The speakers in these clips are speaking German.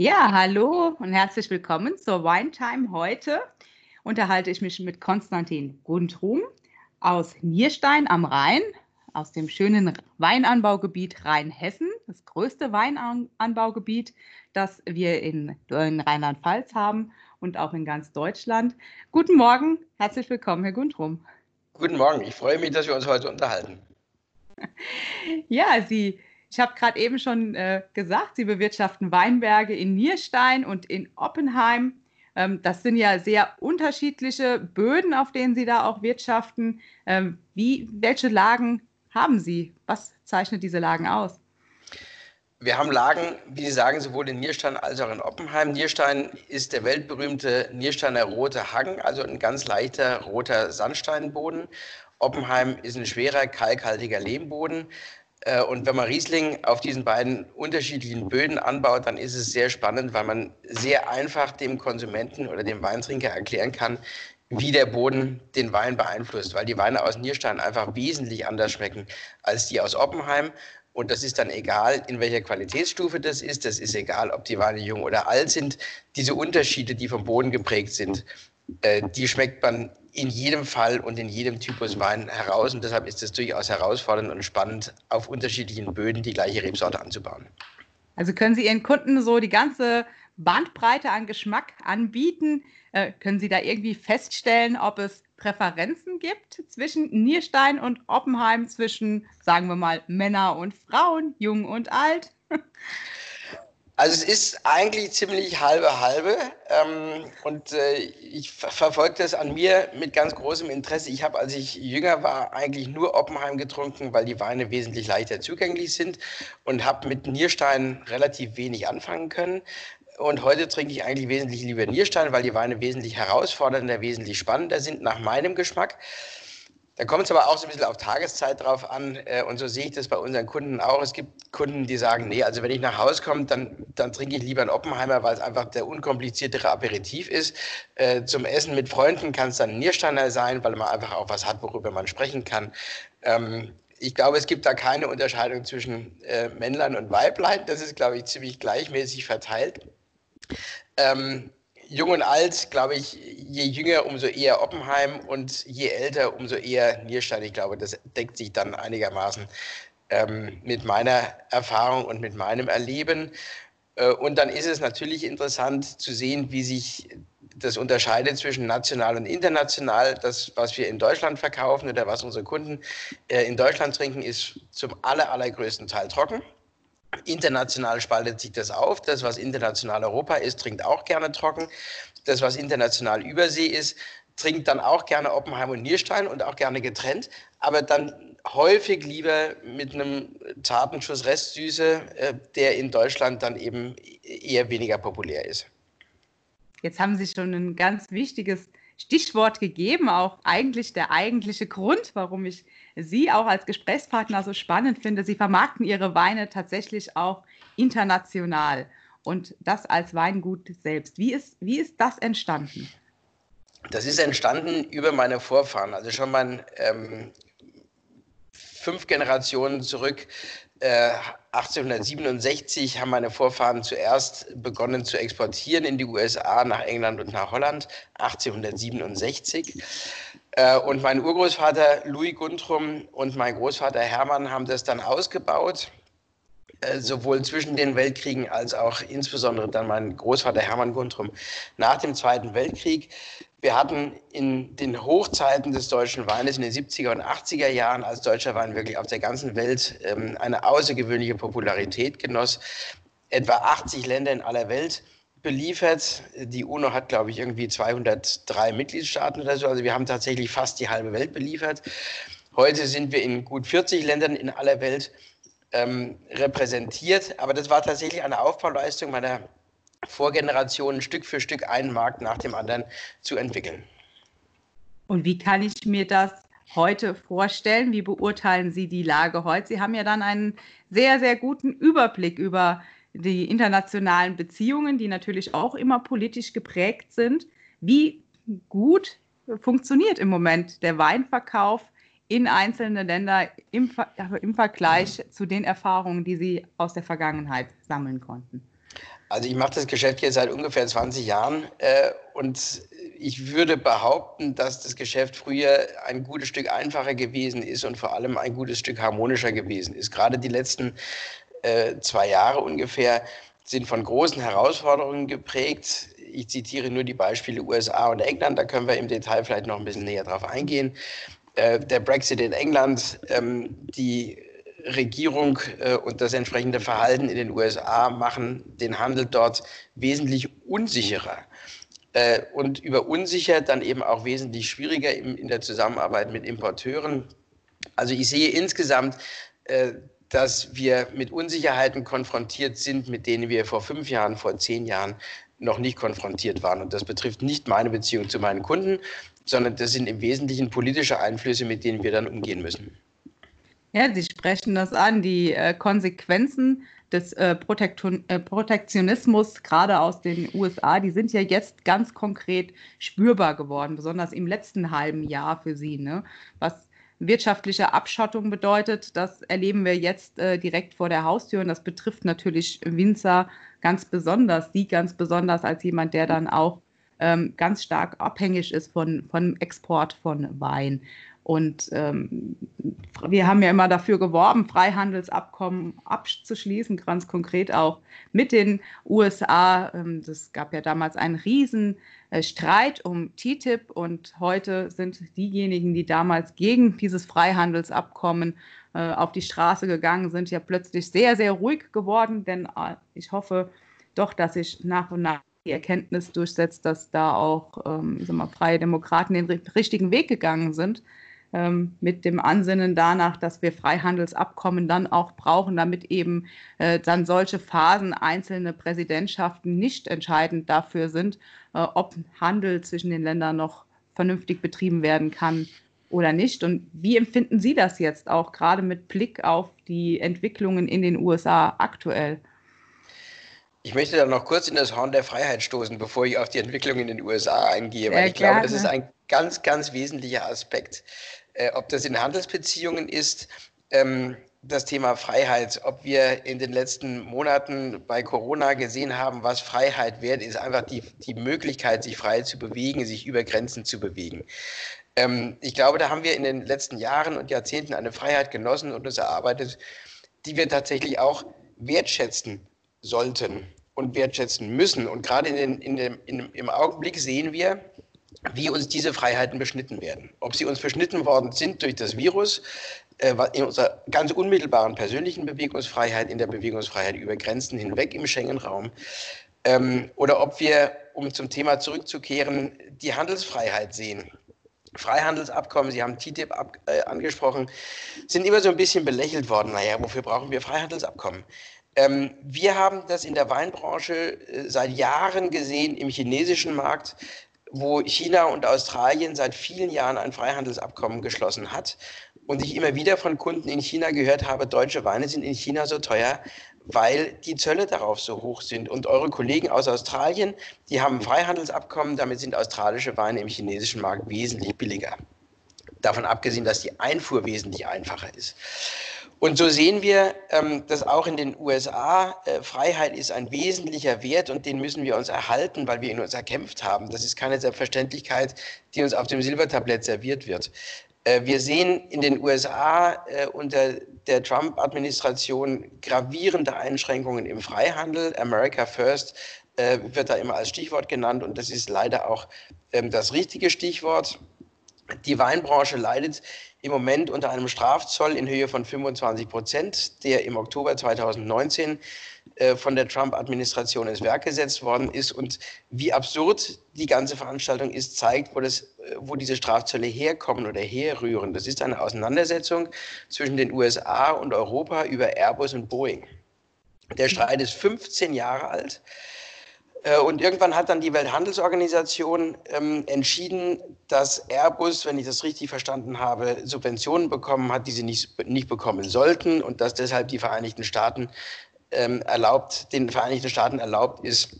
Ja, hallo und herzlich willkommen zur Wine Time. Heute unterhalte ich mich mit Konstantin Gundrum aus Nierstein am Rhein, aus dem schönen Weinanbaugebiet Rheinhessen, das größte Weinanbaugebiet, das wir in, in Rheinland-Pfalz haben und auch in ganz Deutschland. Guten Morgen, herzlich willkommen, Herr Gundrum. Guten Morgen, ich freue mich, dass wir uns heute unterhalten. Ja, Sie ich habe gerade eben schon äh, gesagt, Sie bewirtschaften Weinberge in Nierstein und in Oppenheim. Ähm, das sind ja sehr unterschiedliche Böden, auf denen Sie da auch wirtschaften. Ähm, wie, welche Lagen haben Sie? Was zeichnet diese Lagen aus? Wir haben Lagen, wie Sie sagen, sowohl in Nierstein als auch in Oppenheim. Nierstein ist der weltberühmte Niersteiner rote Hang, also ein ganz leichter roter Sandsteinboden. Oppenheim ist ein schwerer, kalkhaltiger Lehmboden. Äh, und wenn man Riesling auf diesen beiden unterschiedlichen Böden anbaut, dann ist es sehr spannend, weil man sehr einfach dem Konsumenten oder dem Weintrinker erklären kann, wie der Boden den Wein beeinflusst, weil die Weine aus Nierstein einfach wesentlich anders schmecken als die aus Oppenheim. Und das ist dann egal, in welcher Qualitätsstufe das ist. Das ist egal, ob die Weine jung oder alt sind. Diese Unterschiede, die vom Boden geprägt sind, äh, die schmeckt man in jedem Fall und in jedem Typus Wein heraus. Und deshalb ist es durchaus herausfordernd und spannend, auf unterschiedlichen Böden die gleiche Rebsorte anzubauen. Also können Sie Ihren Kunden so die ganze Bandbreite an Geschmack anbieten? Äh, können Sie da irgendwie feststellen, ob es Präferenzen gibt zwischen Nierstein und Oppenheim, zwischen, sagen wir mal, Männer und Frauen, jung und alt? Also es ist eigentlich ziemlich halbe halbe ähm, und äh, ich ver verfolge das an mir mit ganz großem Interesse. Ich habe, als ich jünger war, eigentlich nur Oppenheim getrunken, weil die Weine wesentlich leichter zugänglich sind und habe mit Nierstein relativ wenig anfangen können. Und heute trinke ich eigentlich wesentlich lieber Nierstein, weil die Weine wesentlich herausfordernder, wesentlich spannender sind nach meinem Geschmack. Da kommt es aber auch so ein bisschen auf Tageszeit drauf an. Äh, und so sehe ich das bei unseren Kunden auch. Es gibt Kunden, die sagen, nee, also wenn ich nach Hause komme, dann, dann trinke ich lieber einen Oppenheimer, weil es einfach der unkompliziertere Aperitif ist. Äh, zum Essen mit Freunden kann es dann ein Niersteiner sein, weil man einfach auch was hat, worüber man sprechen kann. Ähm, ich glaube, es gibt da keine Unterscheidung zwischen äh, Männlein und Weiblein. Das ist, glaube ich, ziemlich gleichmäßig verteilt. Ähm, jung und alt, glaube ich, je jünger, umso eher Oppenheim und je älter, umso eher Nierstein. Ich glaube, das deckt sich dann einigermaßen ähm, mit meiner Erfahrung und mit meinem Erleben. Äh, und dann ist es natürlich interessant zu sehen, wie sich das unterscheidet zwischen national und international. Das, was wir in Deutschland verkaufen oder was unsere Kunden äh, in Deutschland trinken, ist zum aller, allergrößten Teil trocken. International spaltet sich das auf. Das, was international Europa ist, trinkt auch gerne trocken. Das, was international Übersee ist, trinkt dann auch gerne Oppenheim und Nierstein und auch gerne getrennt, aber dann häufig lieber mit einem zarten Schuss Restsüße, äh, der in Deutschland dann eben eher weniger populär ist. Jetzt haben Sie schon ein ganz wichtiges Stichwort gegeben, auch eigentlich der eigentliche Grund, warum ich Sie auch als Gesprächspartner so spannend finde. Sie vermarkten Ihre Weine tatsächlich auch international und das als Weingut selbst. Wie ist, wie ist das entstanden? Das ist entstanden über meine Vorfahren. Also schon mal ähm, fünf Generationen zurück 1867 äh, haben meine Vorfahren zuerst begonnen zu exportieren in die USA, nach England und nach Holland. 1867. Äh, und mein Urgroßvater Louis Guntrum und mein Großvater Hermann haben das dann ausgebaut, äh, sowohl zwischen den Weltkriegen als auch insbesondere dann mein Großvater Hermann Guntrum nach dem Zweiten Weltkrieg. Wir hatten in den Hochzeiten des deutschen Weines in den 70er und 80er Jahren, als deutscher Wein wirklich auf der ganzen Welt ähm, eine außergewöhnliche Popularität genoss, etwa 80 Länder in aller Welt beliefert. Die UNO hat, glaube ich, irgendwie 203 Mitgliedstaaten oder so. Also wir haben tatsächlich fast die halbe Welt beliefert. Heute sind wir in gut 40 Ländern in aller Welt ähm, repräsentiert. Aber das war tatsächlich eine Aufbauleistung meiner Vorgenerationen Stück für Stück einen Markt nach dem anderen zu entwickeln. Und wie kann ich mir das heute vorstellen? Wie beurteilen Sie die Lage heute? Sie haben ja dann einen sehr, sehr guten Überblick über die internationalen Beziehungen, die natürlich auch immer politisch geprägt sind. Wie gut funktioniert im Moment der Weinverkauf in einzelne Länder im, im Vergleich zu den Erfahrungen, die Sie aus der Vergangenheit sammeln konnten? Also ich mache das Geschäft jetzt seit ungefähr 20 Jahren äh, und ich würde behaupten, dass das Geschäft früher ein gutes Stück einfacher gewesen ist und vor allem ein gutes Stück harmonischer gewesen ist. Gerade die letzten äh, zwei Jahre ungefähr sind von großen Herausforderungen geprägt. Ich zitiere nur die Beispiele USA und England, da können wir im Detail vielleicht noch ein bisschen näher drauf eingehen. Äh, der Brexit in England, ähm, die Regierung äh, und das entsprechende Verhalten in den USA machen den Handel dort wesentlich unsicherer äh, und über unsicher dann eben auch wesentlich schwieriger in, der Zusammenarbeit mit Importeuren. Also ich sehe insgesamt, äh, dass wir mit Unsicherheiten konfrontiert sind, mit denen wir vor fünf Jahren, vor zehn Jahren noch nicht konfrontiert waren. Und das betrifft nicht meine Beziehung zu meinen Kunden, sondern das sind im Wesentlichen politische Einflüsse, mit denen wir dann umgehen müssen. Ja, Sie sprechen das an, die äh, Konsequenzen des äh, äh, Protektionismus, gerade aus den USA, die sind ja jetzt ganz konkret spürbar geworden, besonders im letzten halben Jahr für Sie. Ne? Was wirtschaftliche Abschottung bedeutet, das erleben wir jetzt äh, direkt vor der Haustür und das betrifft natürlich Winzer ganz besonders, Sie ganz besonders als jemand, der dann auch ähm, ganz stark abhängig ist von, von Export von Wein. Und ähm, wir haben ja immer dafür geworben, Freihandelsabkommen abzuschließen, ganz konkret auch mit den USA. Es ähm, gab ja damals einen riesen äh, Streit um TTIP und heute sind diejenigen, die damals gegen dieses Freihandelsabkommen äh, auf die Straße gegangen sind, ja plötzlich sehr, sehr ruhig geworden, denn äh, ich hoffe doch, dass sich nach und nach die Erkenntnis durchsetzt, dass da auch ähm, mal, freie Demokraten den richtigen Weg gegangen sind ähm, mit dem Ansinnen danach, dass wir Freihandelsabkommen dann auch brauchen, damit eben äh, dann solche Phasen einzelne Präsidentschaften nicht entscheidend dafür sind, äh, ob Handel zwischen den Ländern noch vernünftig betrieben werden kann oder nicht. Und wie empfinden Sie das jetzt auch gerade mit Blick auf die Entwicklungen in den USA aktuell? Ich möchte da noch kurz in das Horn der Freiheit stoßen, bevor ich auf die Entwicklung in den USA eingehe, weil ich glaube, das ist ein ganz, ganz wesentlicher Aspekt äh, ob das in Handelsbeziehungen ist, ähm, das Thema Freiheit, ob wir in den letzten Monaten bei Corona gesehen haben, was Freiheit wert ist, einfach die, die Möglichkeit, sich frei zu bewegen, sich über Grenzen zu bewegen. Ähm, ich glaube, da haben wir in den letzten Jahren und Jahrzehnten eine Freiheit genossen und uns erarbeitet, die wir tatsächlich auch wertschätzen sollten und wertschätzen müssen. Und gerade in den, in dem, in, im Augenblick sehen wir, wie uns diese Freiheiten beschnitten werden. Ob sie uns beschnitten worden sind durch das Virus, äh, in unserer ganz unmittelbaren persönlichen Bewegungsfreiheit, in der Bewegungsfreiheit über Grenzen hinweg im Schengen-Raum, ähm, oder ob wir, um zum Thema zurückzukehren, die Handelsfreiheit sehen. Freihandelsabkommen, Sie haben TTIP ab, äh, angesprochen, sind immer so ein bisschen belächelt worden. Naja, wofür brauchen wir Freihandelsabkommen? Ähm, wir haben das in der Weinbranche äh, seit Jahren gesehen im chinesischen Markt wo China und Australien seit vielen Jahren ein Freihandelsabkommen geschlossen hat und ich immer wieder von Kunden in China gehört habe, deutsche Weine sind in China so teuer, weil die Zölle darauf so hoch sind. Und eure Kollegen aus Australien, die haben ein Freihandelsabkommen, damit sind australische Weine im chinesischen Markt wesentlich billiger. Davon abgesehen, dass die Einfuhr wesentlich einfacher ist. Und so sehen wir, ähm, dass auch in den USA äh, Freiheit ist ein wesentlicher Wert und den müssen wir uns erhalten, weil wir ihn uns erkämpft haben. Das ist keine Selbstverständlichkeit, die uns auf dem Silbertablett serviert wird. Äh, wir sehen in den USA äh, unter der Trump-Administration gravierende Einschränkungen im Freihandel. America First wird da immer als Stichwort genannt und das ist leider auch ähm, das richtige Stichwort. Die Weinbranche leidet im Moment unter einem Strafzoll in Höhe von 25 Prozent, der im Oktober 2019 äh, von der Trump-Administration ins Werk gesetzt worden ist. Und wie absurd die ganze Veranstaltung ist, zeigt, wo, das, äh, wo diese Strafzölle herkommen oder herrühren. Das ist eine Auseinandersetzung zwischen den USA und Europa über Airbus und Boeing. Der Streit ist 15 Jahre alt. Äh, und irgendwann hat dann die Welthandelsorganisation ähm, entschieden, dass Airbus, wenn ich das richtig verstanden habe, Subventionen bekommen hat, die sie nicht, nicht bekommen sollten und dass deshalb die Vereinigten Staaten ähm, erlaubt, den Vereinigten Staaten erlaubt ist,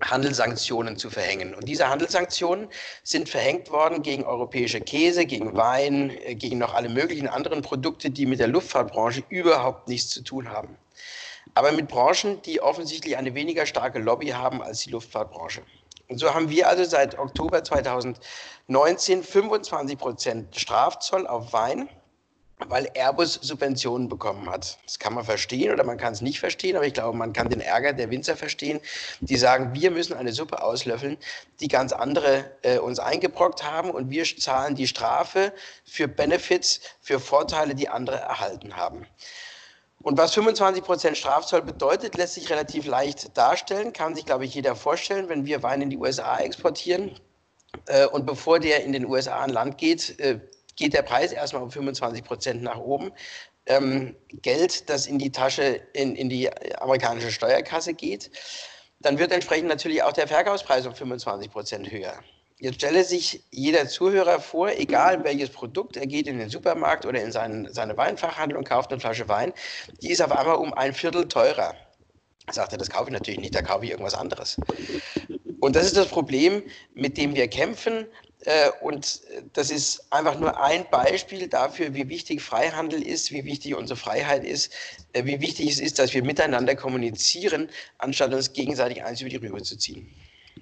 Handelssanktionen zu verhängen. Und diese Handelssanktionen sind verhängt worden gegen europäische Käse, gegen Wein, äh, gegen noch alle möglichen anderen Produkte, die mit der Luftfahrtbranche überhaupt nichts zu tun haben. Aber mit Branchen, die offensichtlich eine weniger starke Lobby haben als die Luftfahrtbranche. Und so haben wir also seit Oktober 2019 25 Prozent Strafzoll auf Wein weil Airbus Subventionen bekommen hat. Das kann man verstehen oder man kann es nicht verstehen, aber ich glaube, man kann den Ärger der Winzer verstehen, die sagen, wir müssen eine Suppe auslöffeln, die ganz andere äh, uns eingebrockt haben und wir zahlen die Strafe für Benefits, für Vorteile, die andere erhalten haben. Und was 25 Prozent Strafzoll bedeutet, lässt sich relativ leicht darstellen, kann sich, glaube ich, jeder vorstellen, wenn wir Wein in die USA exportieren. Äh, und bevor der in den USA an Land geht, äh, geht der Preis erstmal um 25 Prozent nach oben. Ähm, Geld, das in die Tasche, in, in die amerikanische Steuerkasse geht, dann wird entsprechend natürlich auch der Verkaufspreis um 25 Prozent höher. Jetzt stelle sich jeder Zuhörer vor, egal welches Produkt, er geht in den Supermarkt oder in seinen, seine Weinfachhandel und kauft eine Flasche Wein, die ist auf einmal um ein Viertel teurer. Sagt er, das kaufe ich natürlich nicht, da kaufe ich irgendwas anderes. Und das ist das Problem, mit dem wir kämpfen. Äh, und das ist einfach nur ein Beispiel dafür, wie wichtig Freihandel ist, wie wichtig unsere Freiheit ist, äh, wie wichtig es ist, dass wir miteinander kommunizieren, anstatt uns gegenseitig eins über die Rübe zu ziehen.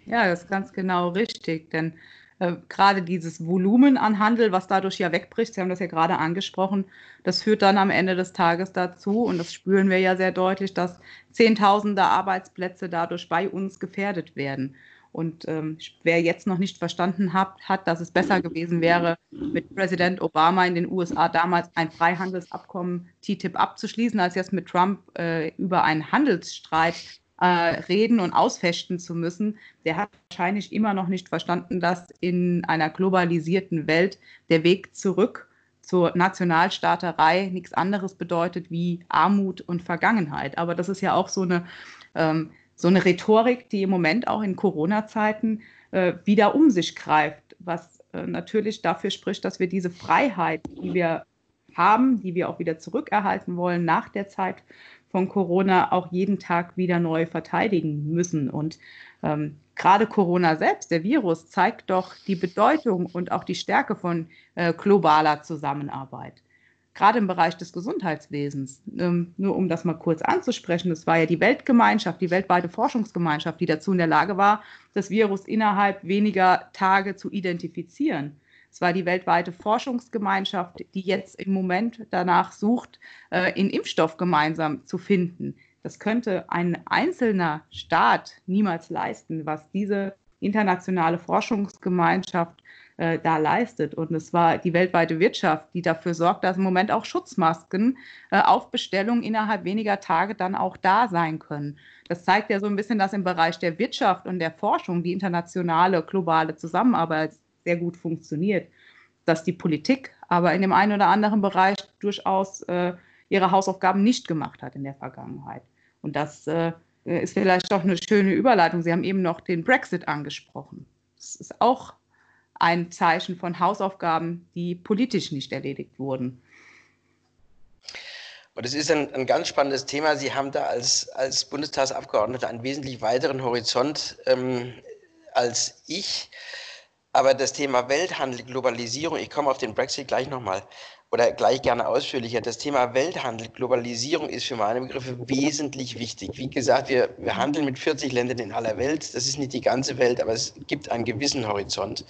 Ja, das ist ganz genau richtig, denn äh, gerade dieses Volumen an Handel, was dadurch ja wegbricht, Sie haben das ja gerade angesprochen, das führt dann am Ende des Tages dazu, und das spüren wir ja sehr deutlich, dass Zehntausende Arbeitsplätze dadurch bei uns gefährdet werden. Und ähm, wer jetzt noch nicht verstanden hat, hat, dass es besser gewesen wäre, mit Präsident Obama in den USA damals ein Freihandelsabkommen TTIP abzuschließen, als jetzt mit Trump äh, über einen Handelsstreit äh, reden und ausfechten zu müssen, der hat wahrscheinlich immer noch nicht verstanden, dass in einer globalisierten Welt der Weg zurück zur Nationalstaaterei nichts anderes bedeutet wie Armut und Vergangenheit. Aber das ist ja auch so eine ähm, so eine Rhetorik, die im Moment auch in Corona-Zeiten äh, wieder um sich greift, was äh, natürlich dafür spricht, dass wir diese Freiheit, die wir haben, die wir auch wieder zurückerhalten wollen nach der Zeit von Corona, auch jeden Tag wieder neu verteidigen müssen. Und ähm, gerade Corona selbst, der Virus, zeigt doch die Bedeutung und auch die Stärke von äh, globaler Zusammenarbeit gerade im Bereich des Gesundheitswesens, ähm, nur um das mal kurz anzusprechen, es war ja die Weltgemeinschaft, die weltweite Forschungsgemeinschaft, die dazu in der Lage war, das Virus innerhalb weniger Tage zu identifizieren. Es war die weltweite Forschungsgemeinschaft, die jetzt im Moment danach sucht, äh, einen Impfstoff gemeinsam zu finden. Das könnte ein einzelner Staat niemals leisten, was diese internationale Forschungsgemeinschaft äh, da leistet. Und es war die weltweite Wirtschaft, die dafür sorgt, dass im Moment auch Schutzmasken äh, auf Bestellung innerhalb weniger Tage dann auch da sein können. Das zeigt ja so ein bisschen, dass im Bereich der Wirtschaft und der Forschung die internationale globale Zusammenarbeit sehr gut funktioniert, dass die Politik aber in dem einen oder anderen Bereich durchaus äh, ihre Hausaufgaben nicht gemacht hat in der Vergangenheit. Und das äh, ist vielleicht doch eine schöne Überleitung. Sie haben eben noch den Brexit angesprochen. Das ist auch ein Zeichen von Hausaufgaben, die politisch nicht erledigt wurden. Und es ist ein, ein, ganz spannendes Thema. Sie haben da als, als Bundestagsabgeordneter einen wesentlich weiteren Horizont ähm, als ich. Aber das Thema Welthandel, Globalisierung, ich komme auf den Brexit gleich nochmal oder gleich gerne ausführlicher. Das Thema Welthandel, Globalisierung ist für meine Begriffe wesentlich wichtig. Wie gesagt, wir, wir handeln mit 40 Ländern in aller Welt. Das ist nicht die ganze Welt, aber es gibt einen gewissen Horizont.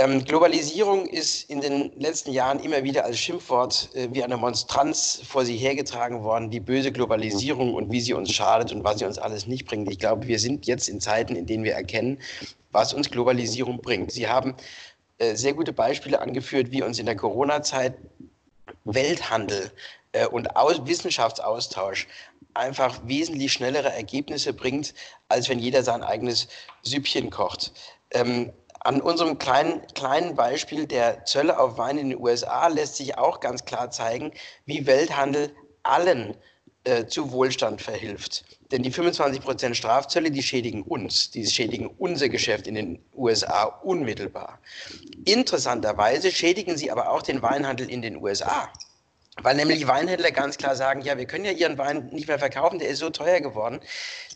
Ähm, Globalisierung ist in den letzten Jahren immer wieder als Schimpfwort äh, wie eine Monstranz vor sie hergetragen worden, die böse Globalisierung und wie sie uns schadet und was sie uns alles nicht bringt. Ich glaube, wir sind jetzt in Zeiten, in denen wir erkennen, was uns Globalisierung bringt. Sie haben äh, sehr gute Beispiele angeführt, wie uns in der Corona-Zeit Welthandel äh, und Aus Wissenschaftsaustausch einfach wesentlich schnellere Ergebnisse bringt, als wenn jeder sein eigenes Süppchen kocht. Ähm, an unserem kleinen, kleinen Beispiel der Zölle auf Wein in den USA lässt sich auch ganz klar zeigen, wie Welthandel allen äh, zu Wohlstand verhilft. Denn die 25 Prozent Strafzölle, die schädigen uns, die schädigen unser Geschäft in den USA unmittelbar. Interessanterweise schädigen sie aber auch den Weinhandel in den USA. Weil nämlich Weinhändler ganz klar sagen, ja, wir können ja ihren Wein nicht mehr verkaufen, der ist so teuer geworden.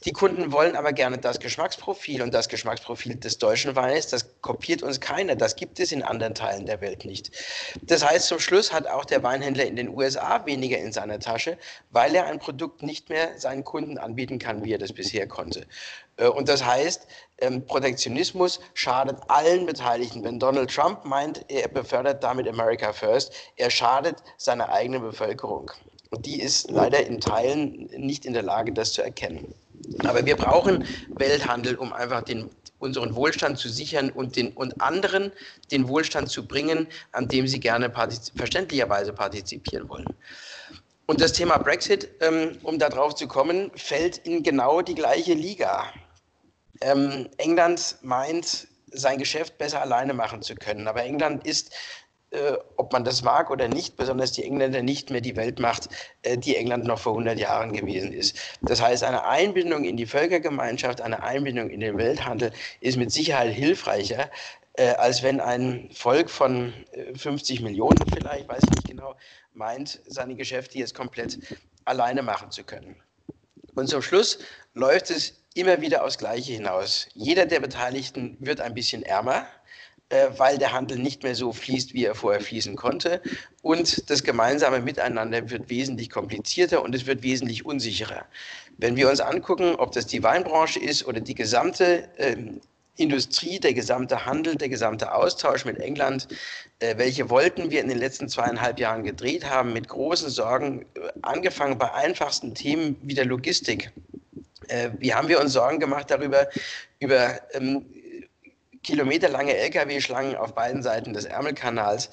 Die Kunden wollen aber gerne das Geschmacksprofil und das Geschmacksprofil des deutschen Weines, das kopiert uns keiner. Das gibt es in anderen Teilen der Welt nicht. Das heißt, zum Schluss hat auch der Weinhändler in den USA weniger in seiner Tasche, weil er ein Produkt nicht mehr seinen Kunden anbieten kann, wie er das bisher konnte. Äh, und das heißt, ähm, Protektionismus schadet allen Beteiligten. Wenn Donald Trump meint, er befördert damit America First, er schadet seiner eigenen Bevölkerung. Und die ist leider in Teilen nicht in der Lage, das zu erkennen. Aber wir brauchen Welthandel, um einfach den, unseren Wohlstand zu sichern und, den, und anderen den Wohlstand zu bringen, an dem sie gerne partizip verständlicherweise partizipieren wollen. Und das Thema Brexit, ähm, um darauf zu kommen, fällt in genau die gleiche Liga. Ähm, England meint, sein Geschäft besser alleine machen zu können. Aber England ist, äh, ob man das mag oder nicht, besonders die Engländer nicht mehr die Weltmacht, äh, die England noch vor 100 Jahren gewesen ist. Das heißt, eine Einbindung in die Völkergemeinschaft, eine Einbindung in den Welthandel ist mit Sicherheit hilfreicher, äh, als wenn ein Volk von 50 äh, Millionen vielleicht, weiß ich nicht genau, meint, seine Geschäfte jetzt komplett alleine machen zu können. Und zum Schluss läuft es immer wieder aufs Gleiche hinaus. Jeder der Beteiligten wird ein bisschen ärmer, weil der Handel nicht mehr so fließt, wie er vorher fließen konnte. Und das gemeinsame Miteinander wird wesentlich komplizierter und es wird wesentlich unsicherer. Wenn wir uns angucken, ob das die Weinbranche ist oder die gesamte ähm, Industrie, der gesamte Handel, der gesamte Austausch mit England, äh, welche Wolken wir in den letzten zweieinhalb Jahren gedreht haben, mit großen Sorgen, äh, angefangen bei einfachsten Themen wie der Logistik. Äh, wie haben wir uns Sorgen gemacht darüber, über ähm, kilometerlange Lkw-Schlangen auf beiden Seiten des Ärmelkanals?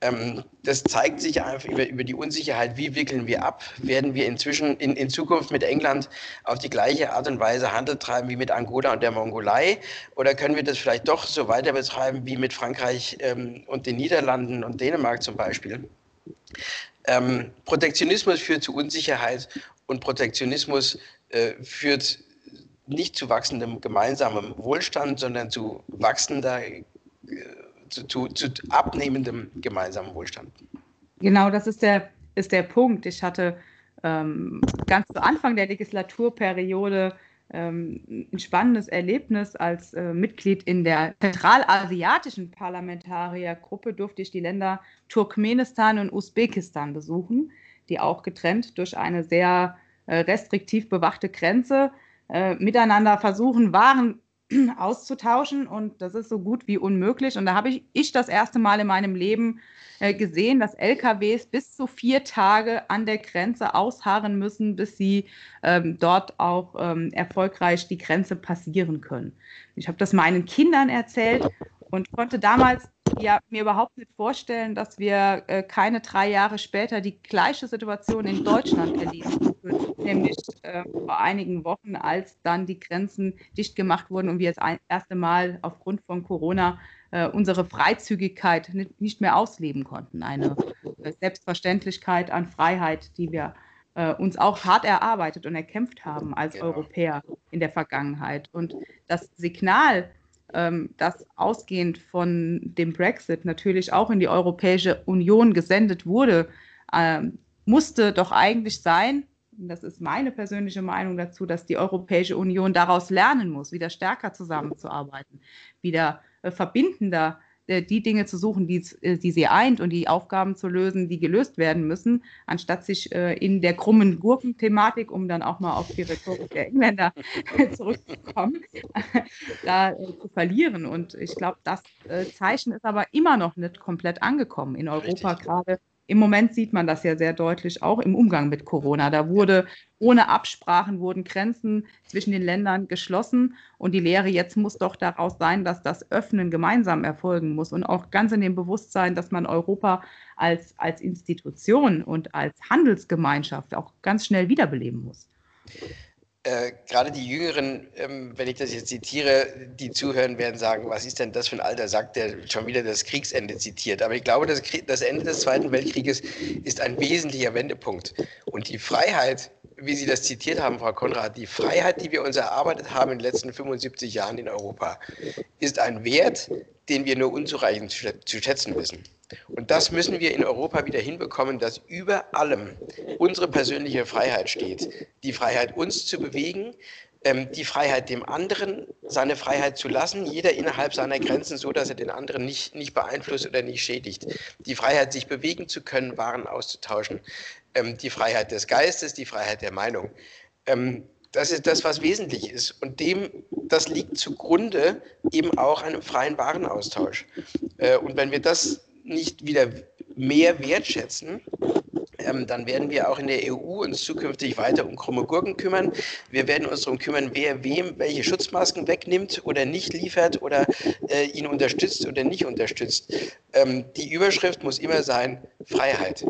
Ähm, das zeigt sich einfach über, über, die Unsicherheit, wie wickeln wir ab? Werden wir inzwischen in, in, Zukunft mit England auf die gleiche Art und Weise Handel treiben wie mit Angola und der Mongolei? Oder können wir das vielleicht doch so weiter betreiben wie mit Frankreich ähm, und den Niederlanden und Dänemark zum Beispiel? Ähm, Protektionismus führt zu Unsicherheit und Protektionismus äh, führt nicht zu wachsendem gemeinsamem Wohlstand, sondern zu wachsender, äh, zu, zu, zu, abnehmendem gemeinsamen Wohlstand. Genau, das ist der, ist der Punkt. Ich hatte ähm, ganz zu Anfang der Legislaturperiode ähm, ein spannendes Erlebnis. Als äh, Mitglied in der zentralasiatischen Parlamentariergruppe durfte ich die Länder Turkmenistan und Usbekistan besuchen, die auch getrennt durch eine sehr äh, restriktiv bewachte Grenze äh, miteinander versuchen, Waren auszutauschen. Und das ist so gut wie unmöglich. Und da habe ich, ich das erste Mal in meinem Leben äh, gesehen, dass LKWs bis zu vier Tage an der Grenze ausharren müssen, bis sie ähm, dort auch ähm, erfolgreich die Grenze passieren können. Ich habe das meinen Kindern erzählt und konnte damals ja, mir überhaupt nicht vorstellen, dass wir äh, keine drei Jahre später die gleiche Situation in Deutschland erleben würden, nämlich äh, vor einigen Wochen, als dann die Grenzen dicht gemacht wurden und wir das ein, erste Mal aufgrund von Corona äh, unsere Freizügigkeit nicht, nicht, mehr ausleben konnten. Eine äh, Selbstverständlichkeit an Freiheit, die wir äh, uns auch hart erarbeitet und erkämpft haben als genau. Europäer in der Vergangenheit. Und das Signal, ähm, das ausgehend von dem Brexit natürlich auch in die Europäische Union gesendet wurde, ähm, musste doch eigentlich sein, das ist meine persönliche Meinung dazu, dass die Europäische Union daraus lernen muss, wieder stärker zusammenzuarbeiten, wieder äh, verbindender die Dinge zu suchen, die, äh, die sie eint und die Aufgaben zu lösen, die gelöst werden müssen, anstatt sich äh, in der krummen Gurken-Thematik, um dann auch mal auf die Rhetorik der Engländer zurückzukommen, da zu verlieren. Und ich glaube, das Zeichen ist aber immer noch nicht komplett angekommen in Europa, gerade im Moment sieht man das ja sehr deutlich auch im Umgang mit Corona. Da wurde ohne Absprachen wurden Grenzen zwischen den Ländern geschlossen und die Lehre jetzt muss doch daraus sein, dass das Öffnen gemeinsam erfolgen muss und auch ganz in dem Bewusstsein, dass man Europa als, als Institution und als Handelsgemeinschaft auch ganz schnell wiederbeleben muss. Äh, gerade die Jüngeren, ähm, wenn ich das jetzt zitiere, die zuhören, werden sagen, was ist denn das für ein alter Sack, der schon wieder das Kriegsende zitiert. Aber ich glaube, das, das Ende des Zweiten Weltkrieges ist ein wesentlicher Wendepunkt. Und die Freiheit, wie Sie das zitiert haben, Frau Konrad, die Freiheit, die wir uns erarbeitet haben in den letzten 75 Jahren in Europa, ist ein Wert, den wir nur unzureichend zu schätzen wissen. Und das müssen wir in Europa wieder hinbekommen, dass über allem unsere persönliche Freiheit steht. Die Freiheit, uns zu bewegen, ähm, die Freiheit, dem anderen seine Freiheit zu lassen, jeder innerhalb seiner Grenzen, so dass er den anderen nicht, nicht beeinflusst oder nicht schädigt. Die Freiheit, sich bewegen zu können, Waren auszutauschen. Ähm, die Freiheit des Geistes, die Freiheit der Meinung. Ähm, das ist das, was wesentlich ist. Und dem, das liegt zugrunde eben auch einem freien Warenaustausch. Äh, und wenn wir das nicht wieder mehr wertschätzen, ähm, dann werden wir auch in der EU uns zukünftig weiter um krumme Gurken kümmern. Wir werden uns darum kümmern, wer wem welche Schutzmasken wegnimmt oder nicht liefert oder äh, ihn unterstützt oder nicht unterstützt. Ähm, die Überschrift muss immer sein Freiheit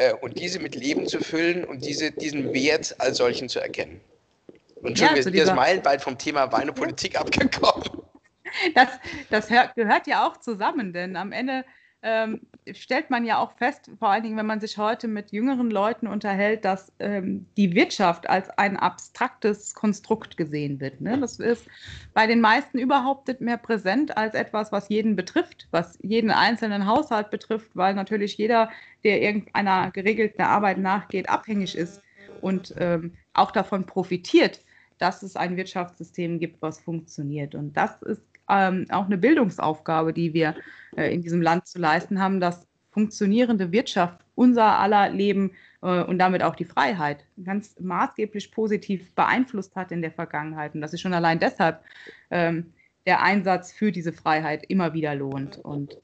äh, und diese mit Leben zu füllen und diese, diesen Wert als solchen zu erkennen. Und schon, ja, wir sind jetzt meilenweit vom Thema Wein und Politik abgekommen. Das, das gehört ja auch zusammen, denn am Ende ähm, stellt man ja auch fest, vor allen Dingen, wenn man sich heute mit jüngeren Leuten unterhält, dass ähm, die Wirtschaft als ein abstraktes Konstrukt gesehen wird. Ne? Das ist bei den meisten überhaupt nicht mehr präsent als etwas, was jeden betrifft, was jeden einzelnen Haushalt betrifft, weil natürlich jeder, der irgendeiner geregelten Arbeit nachgeht, abhängig ist und ähm, auch davon profitiert, dass es ein Wirtschaftssystem gibt, was funktioniert. Und das ist ähm, auch eine Bildungsaufgabe, die wir in diesem Land zu leisten haben, dass funktionierende Wirtschaft unser aller Leben äh, und damit auch die Freiheit ganz maßgeblich positiv beeinflusst hat in der Vergangenheit. Und das ist schon allein deshalb ähm, der Einsatz für diese Freiheit immer wieder lohnt. Und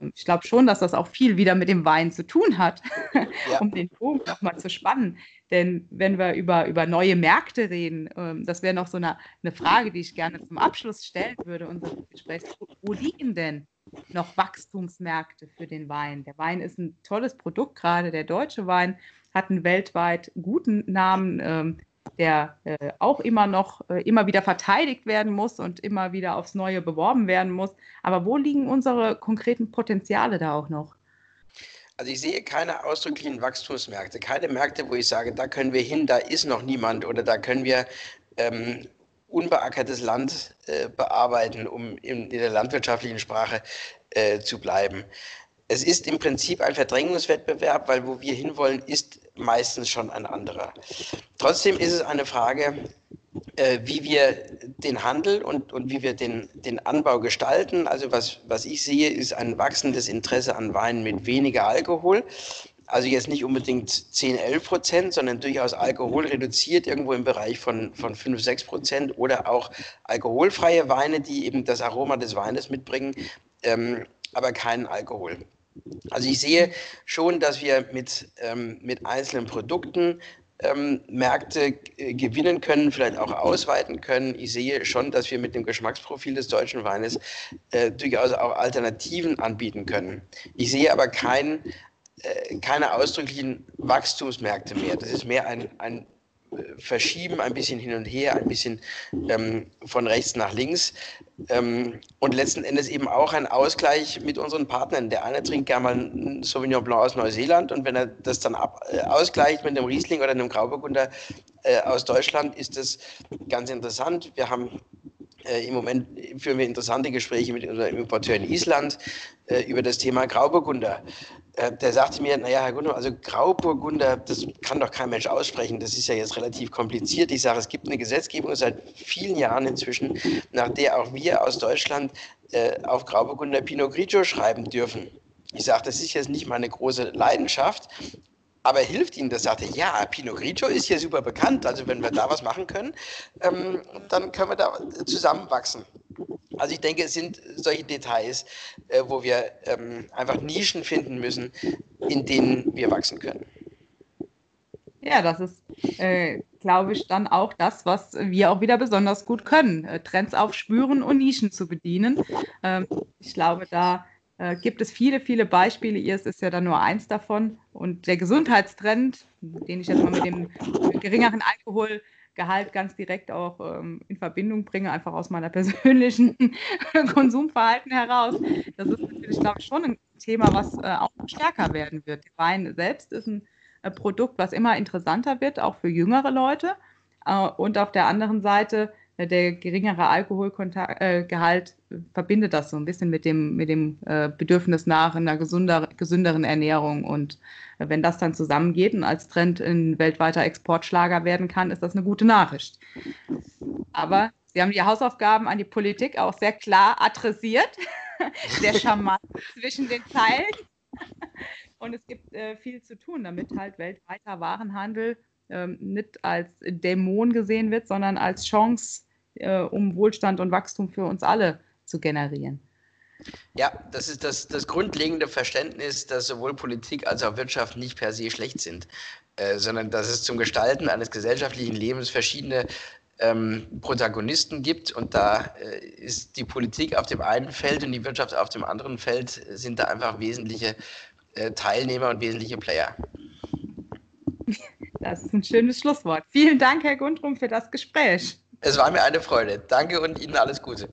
ähm, ich glaube schon, dass das auch viel wieder mit dem Wein zu tun hat, ja. um den Bogen nochmal zu spannen. Denn wenn wir über, über neue Märkte reden, ähm, das wäre noch so eine, eine Frage, die ich gerne zum Abschluss stellen würde, unseres Gesprächs. Wo liegen denn noch Wachstumsmärkte für den Wein? Der Wein ist ein tolles Produkt, gerade der deutsche Wein hat einen weltweit guten Namen. Ähm, der äh, auch immer noch äh, immer wieder verteidigt werden muss und immer wieder aufs Neue beworben werden muss. Aber wo liegen unsere konkreten Potenziale da auch noch? Also ich sehe keine ausdrücklichen Wachstumsmärkte, keine Märkte, wo ich sage, da können wir hin, da ist noch niemand oder da können wir ähm, unbeackertes Land äh, bearbeiten, um in, in, der landwirtschaftlichen Sprache äh, zu bleiben. Es ist im Prinzip ein Verdrängungswettbewerb, weil wo wir hinwollen, ist meistens schon ein anderer. Trotzdem ist es eine Frage, äh, wie wir den Handel und, und wie wir den, den Anbau gestalten. Also was, was ich sehe, ist ein wachsendes Interesse an Weinen mit weniger Alkohol. Also jetzt nicht unbedingt 10, 11 Prozent, sondern durchaus Alkohol reduziert irgendwo im Bereich von, von 5, 6 Prozent oder auch alkoholfreie Weine, die eben das Aroma des Weines mitbringen, ähm, aber keinen Alkohol. Also ich sehe schon, dass wir mit, ähm, mit einzelnen Produkten ähm, Märkte äh, gewinnen können, vielleicht auch ausweiten können. Ich sehe schon, dass wir mit dem Geschmacksprofil des deutschen Weines äh, durchaus auch Alternativen anbieten können. Ich sehe aber kein, äh, keine ausdrücklichen Wachstumsmärkte mehr. Das ist mehr ein, ein verschieben, ein bisschen hin und her, ein bisschen ähm, von rechts nach links. Ähm, und letzten Endes eben auch ein Ausgleich mit unseren Partnern. Der eine trinkt gerne mal einen Sauvignon Blanc aus Neuseeland und wenn er das dann ab, äh, ausgleicht mit einem Riesling oder einem Grauburgunder äh, aus Deutschland, ist das ganz interessant. Wir haben äh, Im Moment führen wir interessante Gespräche mit unserem Importeur in Island äh, über das Thema Grauburgunder. Äh, der sagte mir, naja, Herr Gunnar, also Grauburgunder, das kann doch kein Mensch aussprechen, das ist ja jetzt relativ kompliziert. Ich sage, es gibt eine Gesetzgebung seit vielen Jahren inzwischen, nach der auch wir aus Deutschland äh, auf Grauburgunder Pinot Grigio schreiben dürfen. Ich sage, das ist jetzt nicht meine große Leidenschaft, aber hilft Ihnen das? Sagte ja, Pinot Grigio ist hier super bekannt. Also wenn wir da was machen können, ähm, dann können wir da zusammenwachsen. Also ich denke, es sind solche Details, äh, wo wir ähm, einfach Nischen finden müssen, in denen wir wachsen können. Ja, das ist, äh, glaube ich, dann auch das, was wir auch wieder besonders gut können. Äh, Trends aufspüren und Nischen zu bedienen. Ähm, ich glaube, da äh, gibt es viele, viele Beispiele. Ihr ist ja dann nur eins davon. Und der Gesundheitstrend, den ich jetzt mal mit dem geringeren Alkoholgehalt ganz direkt auch ähm, in Verbindung bringe, einfach aus meiner persönlichen Konsumverhalten heraus. Das ist natürlich, glaube ich, schon ein Thema, was äh, auch stärker werden wird. Wein selbst ist ein äh, Produkt, was immer interessanter wird, auch für jüngere Leute. Äh, und auf der anderen Seite der geringere Alkoholgehalt äh, verbindet das so ein bisschen mit dem, mit dem äh, Bedürfnis nach einer gesunder, gesünderen Ernährung. Und äh, wenn das dann zusammengeht und als Trend ein weltweiter Exportschlager werden kann, ist das eine gute Nachricht. Aber Sie haben die Hausaufgaben an die Politik auch sehr klar adressiert, sehr charmant zwischen den Zeilen. Und es gibt äh, viel zu tun, damit halt weltweiter Warenhandel ähm, nicht als Dämon gesehen wird, sondern als Chance, äh, um Wohlstand und Wachstum für uns alle zu generieren. Ja, das ist das, das grundlegende Verständnis, dass sowohl Politik als auch Wirtschaft nicht per se schlecht sind, äh, sondern dass es zum Gestalten eines gesellschaftlichen Lebens verschiedene ähm, Protagonisten gibt und da äh, ist die Politik auf dem einen Feld und die Wirtschaft auf dem anderen Feld sind da einfach wesentliche äh, Teilnehmer und wesentliche Player. Das ist ein schönes Schlusswort. Vielen Dank, Herr Gundrum, für das Gespräch. Es war mir eine Freude. Danke und Ihnen alles Gute.